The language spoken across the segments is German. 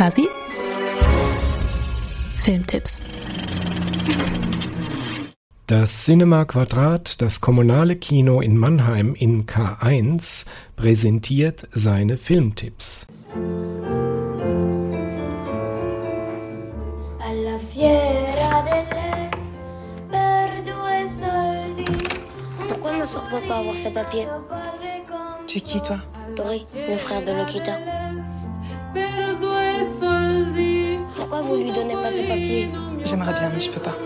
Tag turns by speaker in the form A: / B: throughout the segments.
A: Fasi Filmtipps
B: Das Cinema Quadrat, das kommunale Kino in Mannheim in K1, präsentiert seine Filmtipps.
C: Alla fiera dell'Est per due soldi.
D: Pourquoi ma soeur peut pas avoir ses papiers
E: Tu es qui, toi
D: Tori, le frère de Lokita. Vous lui donnez pas ses papiers
E: J'aimerais bien, mais je peux pas.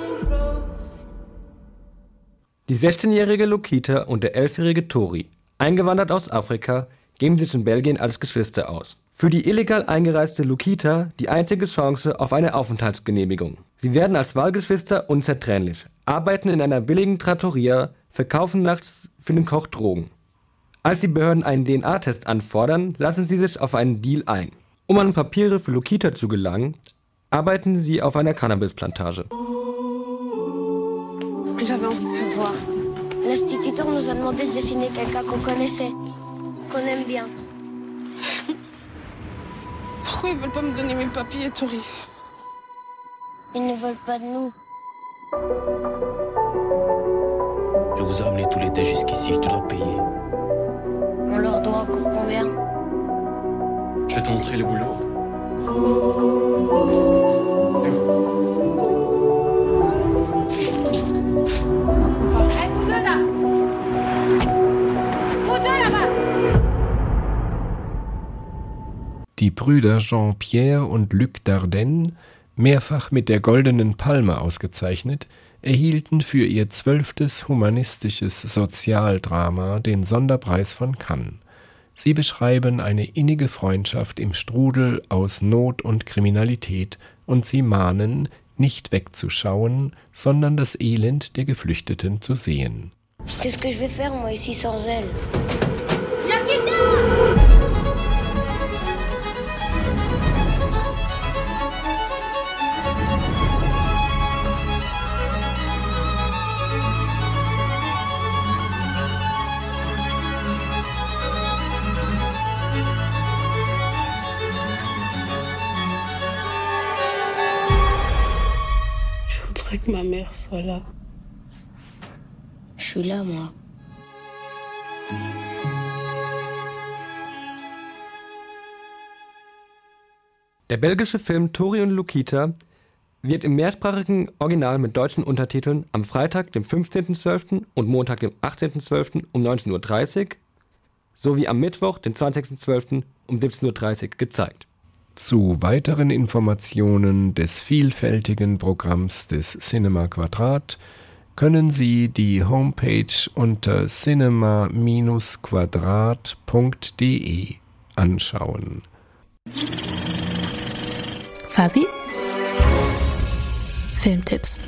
F: Die 16-jährige Lokita und der 11-jährige Tori, eingewandert aus Afrika, geben sich in Belgien als Geschwister aus. Für die illegal eingereiste Lokita die einzige Chance auf eine Aufenthaltsgenehmigung. Sie werden als Wahlgeschwister unzertrennlich, arbeiten in einer billigen Trattoria, verkaufen nachts für den Koch Drogen. Als die Behörden einen DNA-Test anfordern, lassen sie sich auf einen Deal ein. Um an Papiere für Lokita zu gelangen, arbeiten sie auf einer Cannabisplantage.
E: J'avais envie de te voir.
D: L'instituteur nous a demandé de dessiner quelqu'un qu'on connaissait, qu'on aime bien.
E: Pourquoi ils veulent pas me donner mes papiers, Tori?
D: Ils ne veulent pas de nous.
G: Je vous ai ramené tous les deux jusqu'ici, je te dois payer.
D: On leur doit encore combien?
G: Je vais te montrer le boulot.
B: Die Brüder Jean-Pierre und Luc Dardenne, mehrfach mit der Goldenen Palme ausgezeichnet, erhielten für ihr zwölftes humanistisches Sozialdrama den Sonderpreis von Cannes. Sie beschreiben eine innige Freundschaft im Strudel aus Not und Kriminalität und sie mahnen, nicht wegzuschauen, sondern das Elend der Geflüchteten zu sehen.
D: Qu'est-ce que je vais faire moi ici sans elle
H: Que ma mère soit là.
D: Je suis là, moi.
F: Der belgische Film Tori und Lukita wird im mehrsprachigen Original mit deutschen Untertiteln am Freitag, dem 15.12. und Montag, dem 18.12. um 19.30 Uhr sowie am Mittwoch, dem 20.12. um 17.30 Uhr gezeigt.
B: Zu weiteren Informationen des vielfältigen Programms des Cinema Quadrat können Sie die Homepage unter cinema-quadrat.de anschauen.
A: Fasi Filmtipps